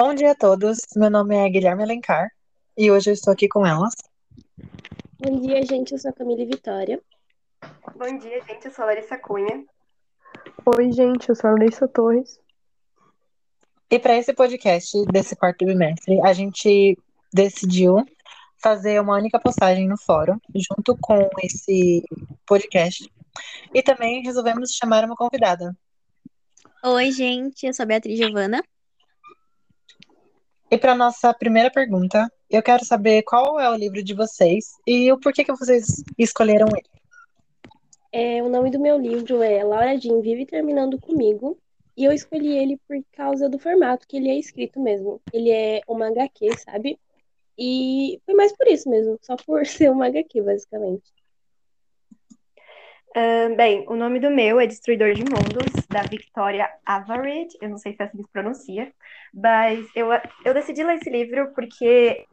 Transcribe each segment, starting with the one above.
Bom dia a todos, meu nome é Guilherme Alencar e hoje eu estou aqui com elas. Bom dia, gente. Eu sou a Camila Vitória. Bom dia, gente. Eu sou a Larissa Cunha. Oi, gente. Eu sou a Larissa Torres. E para esse podcast desse quarto bimestre, a gente decidiu fazer uma única postagem no fórum, junto com esse podcast. E também resolvemos chamar uma convidada. Oi, gente. Eu sou a Beatriz Giovana. E para nossa primeira pergunta, eu quero saber qual é o livro de vocês e o porquê que vocês escolheram ele. É, o nome do meu livro é Laura Jean Vive Terminando Comigo. E eu escolhi ele por causa do formato que ele é escrito mesmo. Ele é uma HQ, sabe? E foi mais por isso mesmo, só por ser uma HQ, basicamente. Bem, o nome do meu é Destruidor de Mundos, da Victoria Avared. Eu não sei se é assim que se pronuncia, mas eu, eu decidi ler esse livro porque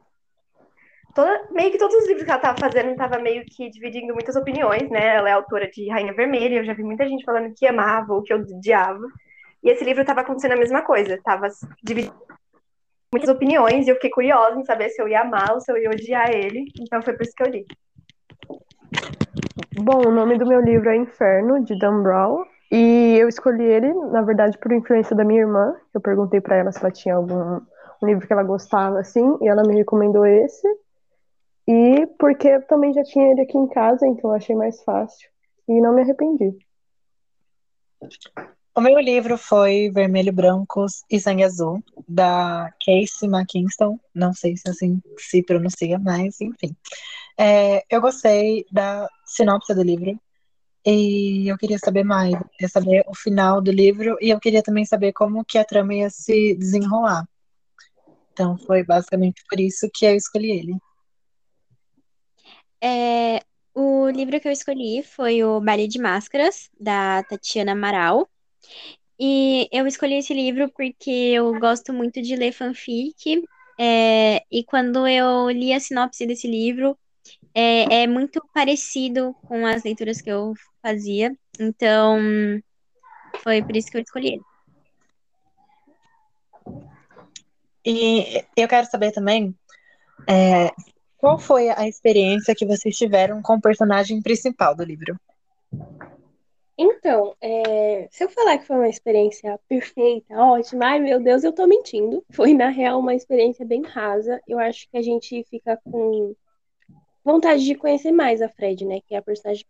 toda, meio que todos os livros que ela estava fazendo estava meio que dividindo muitas opiniões, né? Ela é autora de Rainha Vermelha, eu já vi muita gente falando que amava ou que odiava. E esse livro estava acontecendo a mesma coisa, estava dividindo muitas opiniões e eu fiquei curiosa em saber se eu ia amar ou se eu ia odiar ele. Então foi por isso que eu li. Bom, o nome do meu livro é Inferno, de Dan Brown. E eu escolhi ele, na verdade, por influência da minha irmã. Eu perguntei para ela se ela tinha algum um livro que ela gostava, assim, e ela me recomendou esse. E porque eu também já tinha ele aqui em casa, então achei mais fácil. E não me arrependi. O meu livro foi Vermelho, Brancos e Sangue Azul, da Casey McKinston. Não sei se assim se pronuncia, mas enfim. É, eu gostei da sinopse do livro e eu queria saber mais, eu queria saber o final do livro e eu queria também saber como que a trama ia se desenrolar. Então foi basicamente por isso que eu escolhi ele. É, o livro que eu escolhi foi o Baile de Máscaras, da Tatiana Amaral. E eu escolhi esse livro porque eu gosto muito de ler fanfic. É, e quando eu li a sinopse desse livro, é, é muito parecido com as leituras que eu fazia. Então, foi por isso que eu escolhi ele. E eu quero saber também é, qual foi a experiência que vocês tiveram com o personagem principal do livro. Então, é, se eu falar que foi uma experiência perfeita, ótima, ai meu Deus, eu tô mentindo. Foi, na real, uma experiência bem rasa. Eu acho que a gente fica com vontade de conhecer mais a Fred, né? Que é a personagem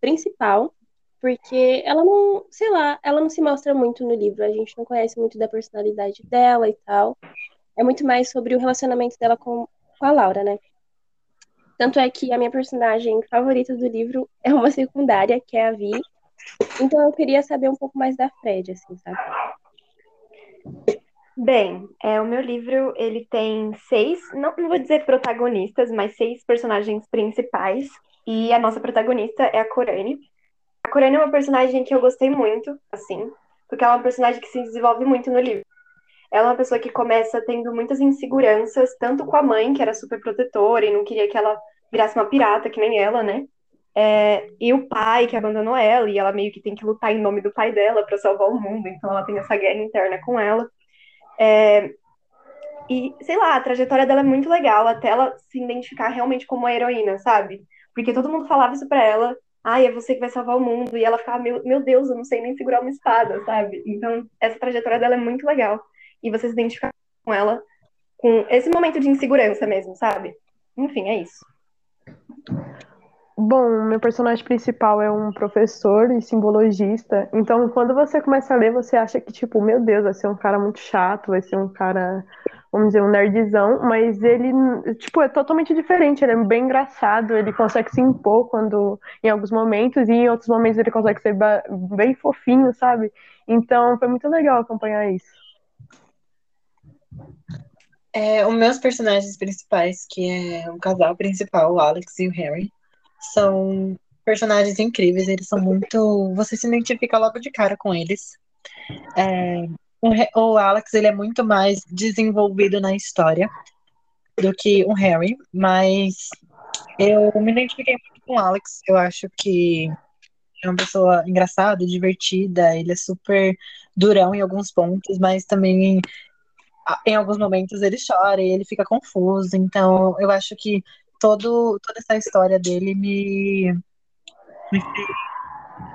principal. Porque ela não, sei lá, ela não se mostra muito no livro. A gente não conhece muito da personalidade dela e tal. É muito mais sobre o relacionamento dela com, com a Laura, né? Tanto é que a minha personagem favorita do livro é uma secundária, que é a Vi. Então eu queria saber um pouco mais da Fred, assim, sabe? Bem, é, o meu livro ele tem seis, não, não vou dizer protagonistas, mas seis personagens principais. E a nossa protagonista é a Corane. A Corane é uma personagem que eu gostei muito, assim, porque ela é uma personagem que se desenvolve muito no livro. Ela é uma pessoa que começa tendo muitas inseguranças, tanto com a mãe, que era super protetora e não queria que ela virasse uma pirata, que nem ela, né? É, e o pai que abandonou ela, e ela meio que tem que lutar em nome do pai dela para salvar o mundo, então ela tem essa guerra interna com ela. É, e, sei lá, a trajetória dela é muito legal, até ela se identificar realmente como uma heroína, sabe? Porque todo mundo falava isso pra ela, ai, é você que vai salvar o mundo, e ela ficava, meu, meu Deus, eu não sei nem segurar uma espada, sabe? Então, essa trajetória dela é muito legal. E você se identificar com ela, com esse momento de insegurança mesmo, sabe? Enfim, é isso. Bom, meu personagem principal é um professor e simbologista. Então, quando você começa a ler, você acha que, tipo, meu Deus, vai ser um cara muito chato, vai ser um cara, vamos dizer, um nerdzão. Mas ele, tipo, é totalmente diferente. Ele é bem engraçado, ele consegue se impor quando, em alguns momentos, e em outros momentos ele consegue ser bem fofinho, sabe? Então, foi muito legal acompanhar isso. É, os meus personagens principais, que é o casal principal, o Alex e o Harry, são personagens incríveis, eles são muito. Você se identifica logo de cara com eles. É, o, o, Alex ele é muito mais desenvolvido na história do que o Harry, mas eu me identifiquei muito com o Alex. Eu acho que é uma pessoa engraçada, divertida, ele é super durão em alguns pontos, mas também em alguns momentos ele chora e ele fica confuso. Então, eu acho que todo, toda essa história dele me, me fez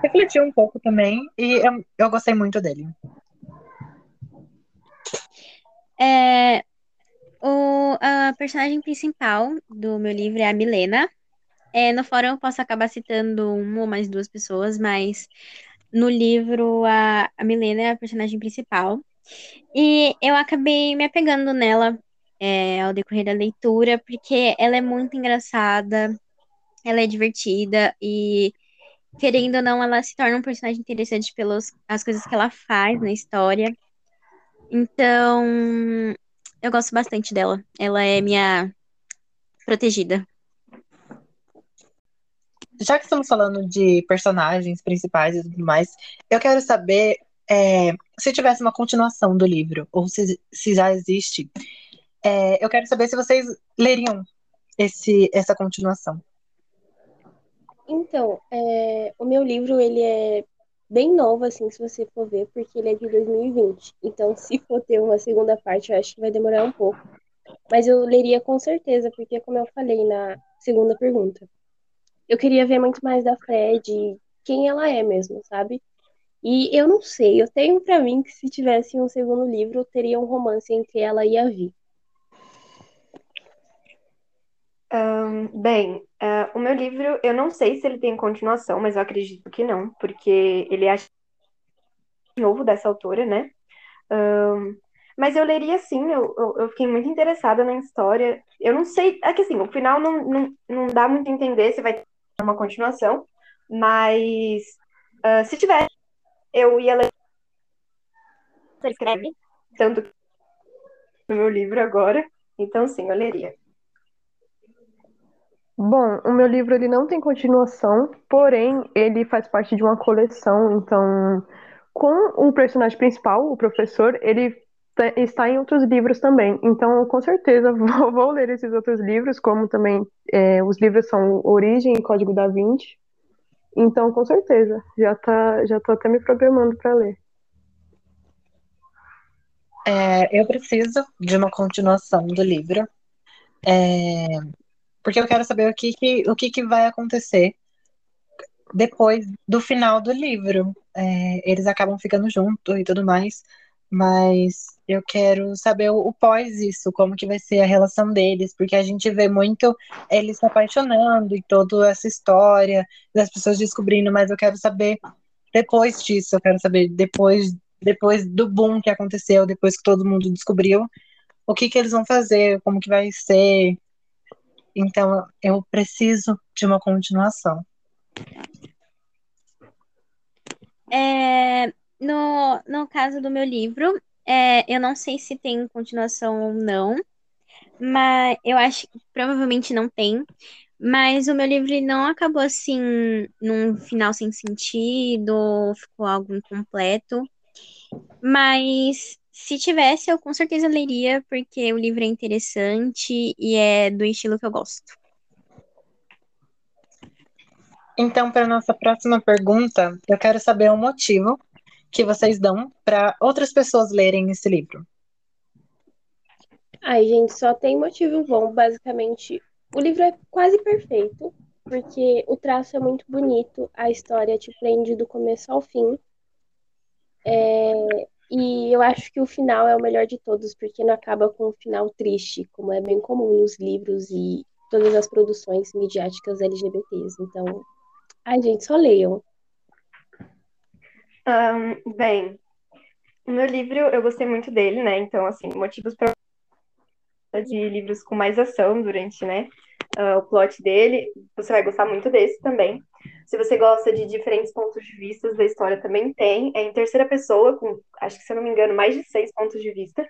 refletir um pouco também. E eu, eu gostei muito dele. É, o, a personagem principal do meu livro é a Milena. É, no fórum eu posso acabar citando uma ou mais duas pessoas, mas no livro a, a Milena é a personagem principal. E eu acabei me apegando nela é, ao decorrer da leitura, porque ela é muito engraçada, ela é divertida e, querendo ou não, ela se torna um personagem interessante pelas as coisas que ela faz na história. Então, eu gosto bastante dela. Ela é minha protegida já que estamos falando de personagens principais e tudo mais, eu quero saber é, se tivesse uma continuação do livro, ou se, se já existe, é, eu quero saber se vocês leriam esse, essa continuação. Então, é, o meu livro, ele é bem novo, assim, se você for ver, porque ele é de 2020. Então, se for ter uma segunda parte, eu acho que vai demorar um pouco. Mas eu leria com certeza, porque, como eu falei na segunda pergunta, eu queria ver muito mais da Fred, quem ela é mesmo, sabe? E eu não sei, eu tenho para mim que se tivesse um segundo livro, teria um romance entre ela e a Vi. Um, bem, uh, o meu livro, eu não sei se ele tem continuação, mas eu acredito que não, porque ele é novo dessa autora, né? Um, mas eu leria sim, eu, eu, eu, fiquei muito interessada na história. Eu não sei, é que assim, o final não, não, não dá muito a entender se vai ter uma continuação, mas uh, se tiver, eu ia ler. Você escreve? Tanto no meu livro agora, então sim, eu leria. Bom, o meu livro ele não tem continuação, porém ele faz parte de uma coleção, então com o personagem principal, o professor, ele está em outros livros também. Então, com certeza, vou, vou ler esses outros livros, como também é, os livros são Origem e Código da Vinci. Então, com certeza, já tá, já tô até me programando para ler. É, eu preciso de uma continuação do livro, é, porque eu quero saber o que, que o que, que vai acontecer depois do final do livro. É, eles acabam ficando juntos e tudo mais, mas eu quero saber o, o, pós isso, como que vai ser a relação deles, porque a gente vê muito eles se apaixonando e toda essa história das pessoas descobrindo, mas eu quero saber depois disso, eu quero saber depois depois do boom que aconteceu, depois que todo mundo descobriu, o que que eles vão fazer, como que vai ser. Então, eu preciso de uma continuação. É, no, no caso do meu livro, é, eu não sei se tem continuação ou não, mas eu acho que provavelmente não tem. Mas o meu livro não acabou assim, num final sem sentido, ficou algo incompleto. Mas se tivesse, eu com certeza leria, porque o livro é interessante e é do estilo que eu gosto. Então, para nossa próxima pergunta, eu quero saber o motivo que vocês dão para outras pessoas lerem esse livro? Ai, gente, só tem motivo bom. Basicamente, o livro é quase perfeito, porque o traço é muito bonito, a história te prende do começo ao fim. É... E eu acho que o final é o melhor de todos, porque não acaba com um final triste, como é bem comum nos livros e todas as produções midiáticas LGBTs. Então, ai, gente, só leiam. Um, bem, o meu livro, eu gostei muito dele, né? Então, assim, motivos para de livros com mais ação durante, né, uh, o plot dele, você vai gostar muito desse também. Se você gosta de diferentes pontos de vista da história, também tem. É em terceira pessoa, com, acho que se eu não me engano, mais de seis pontos de vista.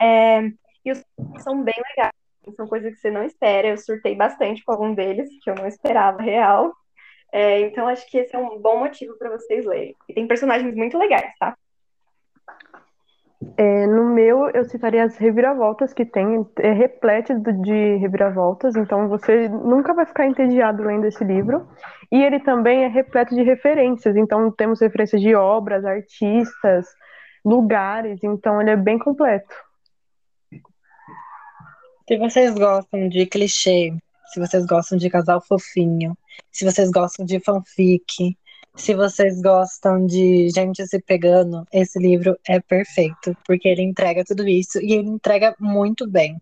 É, e os são bem legais. São coisas que você não espera. Eu surtei bastante com algum deles, que eu não esperava real. É, então, acho que esse é um bom motivo para vocês lerem. E tem personagens muito legais, tá? É, no meu, eu citaria as reviravoltas que tem, é repleto de reviravoltas, então você nunca vai ficar entediado lendo esse livro. E ele também é repleto de referências, então temos referências de obras, artistas, lugares, então ele é bem completo. Se vocês gostam de clichê, se vocês gostam de casal fofinho, se vocês gostam de fanfic, se vocês gostam de gente se pegando, esse livro é perfeito, porque ele entrega tudo isso e ele entrega muito bem.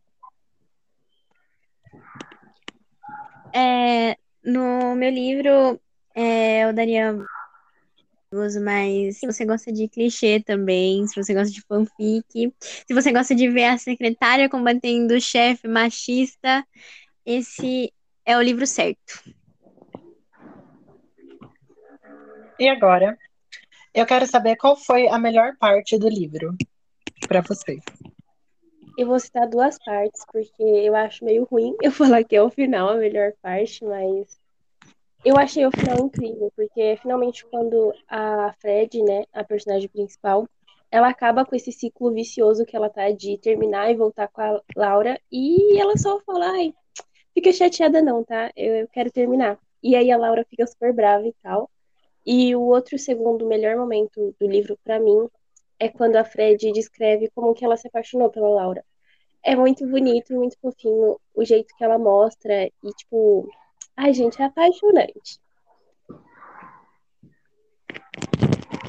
É, no meu livro, é, eu daria mas se você gosta de clichê também, se você gosta de fanfic, se você gosta de ver a secretária combatendo o chefe machista, esse é o livro certo. E agora, eu quero saber qual foi a melhor parte do livro para vocês. Eu vou citar duas partes, porque eu acho meio ruim eu falar que é o final a melhor parte, mas eu achei o final incrível, porque finalmente quando a Fred, né, a personagem principal, ela acaba com esse ciclo vicioso que ela tá de terminar e voltar com a Laura, e ela só fala, ai, fica chateada não, tá? Eu, eu quero terminar. E aí a Laura fica super brava e tal. E o outro segundo melhor momento do livro para mim é quando a Fred descreve como que ela se apaixonou pela Laura. É muito bonito, muito fofinho o jeito que ela mostra e tipo, Ai, gente, é apaixonante.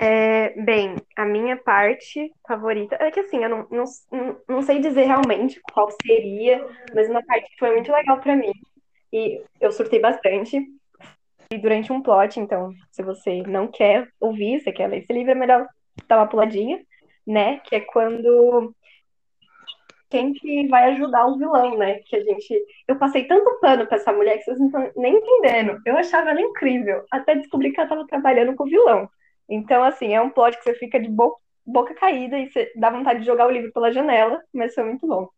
É, bem, a minha parte favorita é que assim, eu não, não, não sei dizer realmente qual seria, mas uma parte que foi muito legal para mim e eu surtei bastante durante um plot, então, se você não quer ouvir, você quer ler esse livro, é melhor dar uma puladinha, né? Que é quando quem que vai ajudar o vilão, né? Que a gente. Eu passei tanto pano pra essa mulher que vocês não estão nem entendendo. Eu achava ela incrível, até descobri que ela tava trabalhando com o vilão. Então, assim, é um plot que você fica de bo boca caída e você dá vontade de jogar o livro pela janela, mas foi muito bom.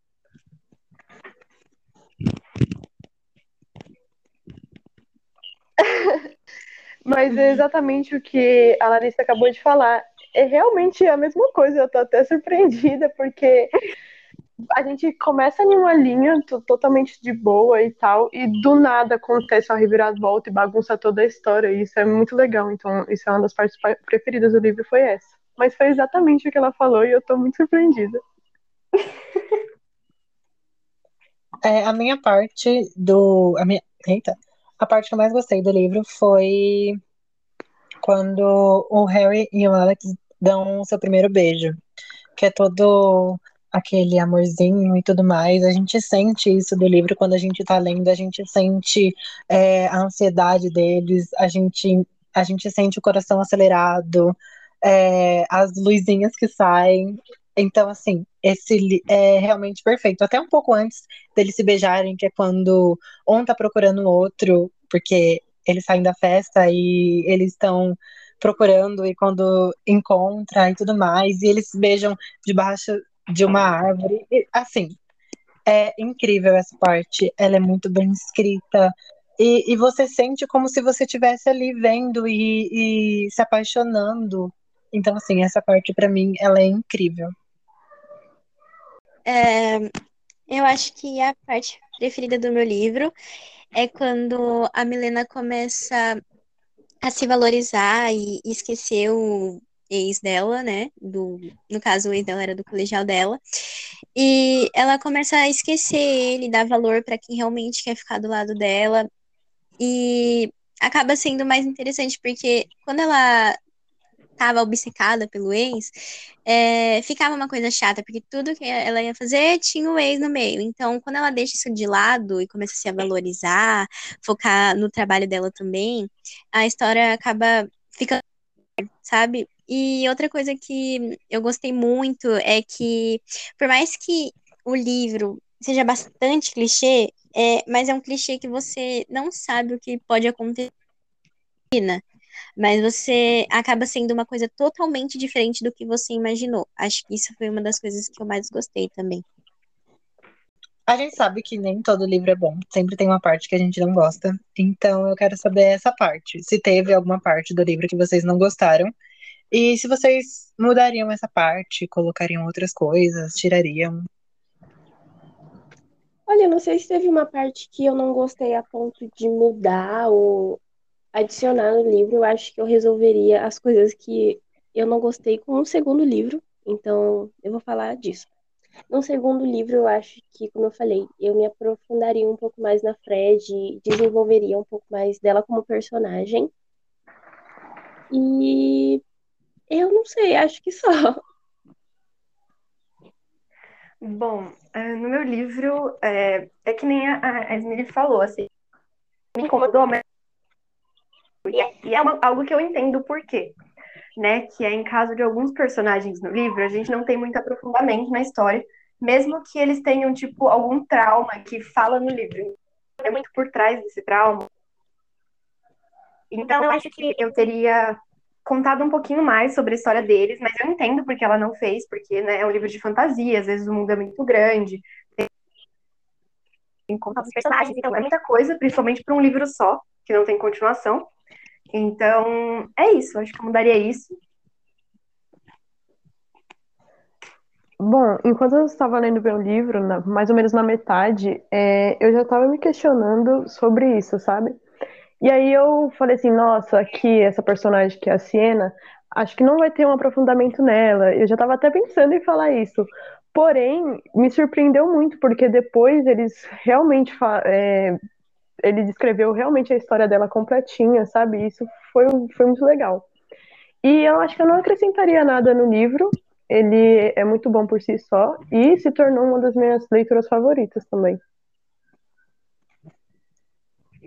Mas é exatamente o que a Larissa acabou de falar. É realmente a mesma coisa, eu tô até surpreendida, porque a gente começa em uma linha totalmente de boa e tal, e do nada acontece uma reviravolta e bagunça toda a história, e isso é muito legal. Então, isso é uma das partes preferidas do livro, foi essa. Mas foi exatamente o que ela falou e eu tô muito surpreendida. É, a minha parte do. A minha, eita, a parte que eu mais gostei do livro foi quando o Harry e o Alex dão o seu primeiro beijo. Que é todo aquele amorzinho e tudo mais. A gente sente isso do livro quando a gente tá lendo, a gente sente é, a ansiedade deles, a gente, a gente sente o coração acelerado, é, as luzinhas que saem. Então, assim, esse é realmente perfeito. Até um pouco antes deles se beijarem, que é quando um tá procurando o outro, porque eles saem da festa e eles estão procurando e quando encontra e tudo mais, e eles se beijam debaixo de uma árvore. E, assim, é incrível essa parte. Ela é muito bem escrita. E, e você sente como se você estivesse ali vendo e, e se apaixonando. Então, assim, essa parte para mim, ela é incrível. É, eu acho que a parte preferida do meu livro é quando a Milena começa a se valorizar e esquecer o ex dela, né? Do, no caso, o ex dela era do colegial dela. E ela começa a esquecer ele, dar valor para quem realmente quer ficar do lado dela. E acaba sendo mais interessante, porque quando ela estava obcecada pelo ex, é, ficava uma coisa chata, porque tudo que ela ia fazer tinha o ex no meio. Então, quando ela deixa isso de lado e começa a se valorizar, focar no trabalho dela também, a história acaba ficando, sabe? E outra coisa que eu gostei muito é que, por mais que o livro seja bastante clichê, é, mas é um clichê que você não sabe o que pode acontecer, mas você acaba sendo uma coisa totalmente diferente do que você imaginou. Acho que isso foi uma das coisas que eu mais gostei também. A gente sabe que nem todo livro é bom, sempre tem uma parte que a gente não gosta. Então eu quero saber essa parte. Se teve alguma parte do livro que vocês não gostaram e se vocês mudariam essa parte, colocariam outras coisas, tirariam? Olha, não sei se teve uma parte que eu não gostei a ponto de mudar ou adicionar no livro. Eu acho que eu resolveria as coisas que eu não gostei com o segundo livro. Então, eu vou falar disso. No segundo livro, eu acho que, como eu falei, eu me aprofundaria um pouco mais na Fred, desenvolveria um pouco mais dela como personagem. E eu não sei, acho que só. Bom, é, no meu livro, é, é que nem a, a falou, assim, me incomodou, mas e é uma, algo que eu entendo por quê, né? Que é em caso de alguns personagens no livro, a gente não tem muito aprofundamento na história, mesmo que eles tenham, tipo, algum trauma que fala no livro. É muito por trás desse trauma. Então, eu acho que eu teria contado um pouquinho mais sobre a história deles, mas eu entendo porque ela não fez, porque né, é um livro de fantasia, às vezes o mundo é muito grande, tem os personagens, então é muita coisa, principalmente para um livro só, que não tem continuação. Então, é isso, acho que eu mudaria isso. Bom, enquanto eu estava lendo meu livro, na, mais ou menos na metade, é, eu já estava me questionando sobre isso, sabe? E aí eu falei assim, nossa, aqui essa personagem que é a Siena, acho que não vai ter um aprofundamento nela. Eu já estava até pensando em falar isso. Porém, me surpreendeu muito, porque depois eles realmente é, ele descreveu realmente a história dela completinha, sabe? Isso foi, foi muito legal. E eu acho que eu não acrescentaria nada no livro. Ele é muito bom por si só e se tornou uma das minhas leituras favoritas também.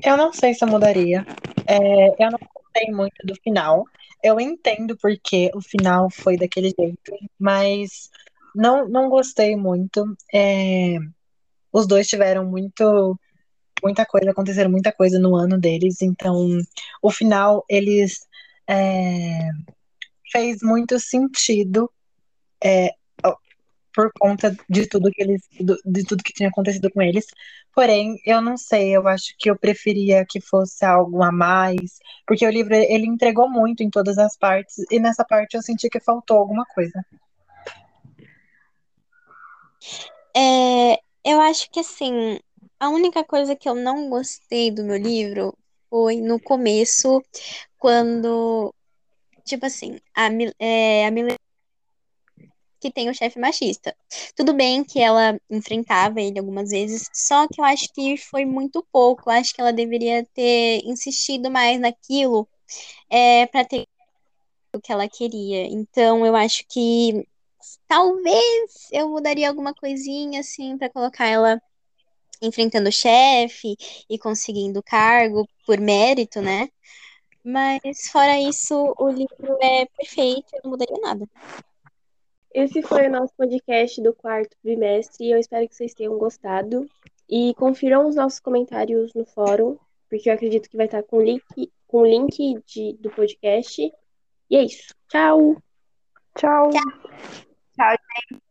Eu não sei se eu mudaria. É, eu não gostei muito do final. Eu entendo porque o final foi daquele jeito, mas não, não gostei muito. É, os dois tiveram muito muita coisa, aconteceram muita coisa no ano deles, então o final eles é, fez muito sentido é, por conta de tudo que eles de tudo que tinha acontecido com eles. Porém, eu não sei, eu acho que eu preferia que fosse algo a mais, porque o livro ele entregou muito em todas as partes e nessa parte eu senti que faltou alguma coisa. É, eu acho que assim, a única coisa que eu não gostei do meu livro foi no começo, quando, tipo assim, a, é, a Milena que tem o chefe machista. Tudo bem que ela enfrentava ele algumas vezes, só que eu acho que foi muito pouco. Eu acho que ela deveria ter insistido mais naquilo é, para ter o que ela queria. Então, eu acho que talvez eu mudaria alguma coisinha assim para colocar ela enfrentando o chefe e conseguindo cargo por mérito, né? Mas fora isso, o livro é perfeito, eu não mudaria nada. Esse foi o nosso podcast do quarto trimestre e eu espero que vocês tenham gostado. E confiram os nossos comentários no fórum, porque eu acredito que vai estar com o link, com o link de, do podcast. E é isso. Tchau! Tchau! Tchau, Tchau gente!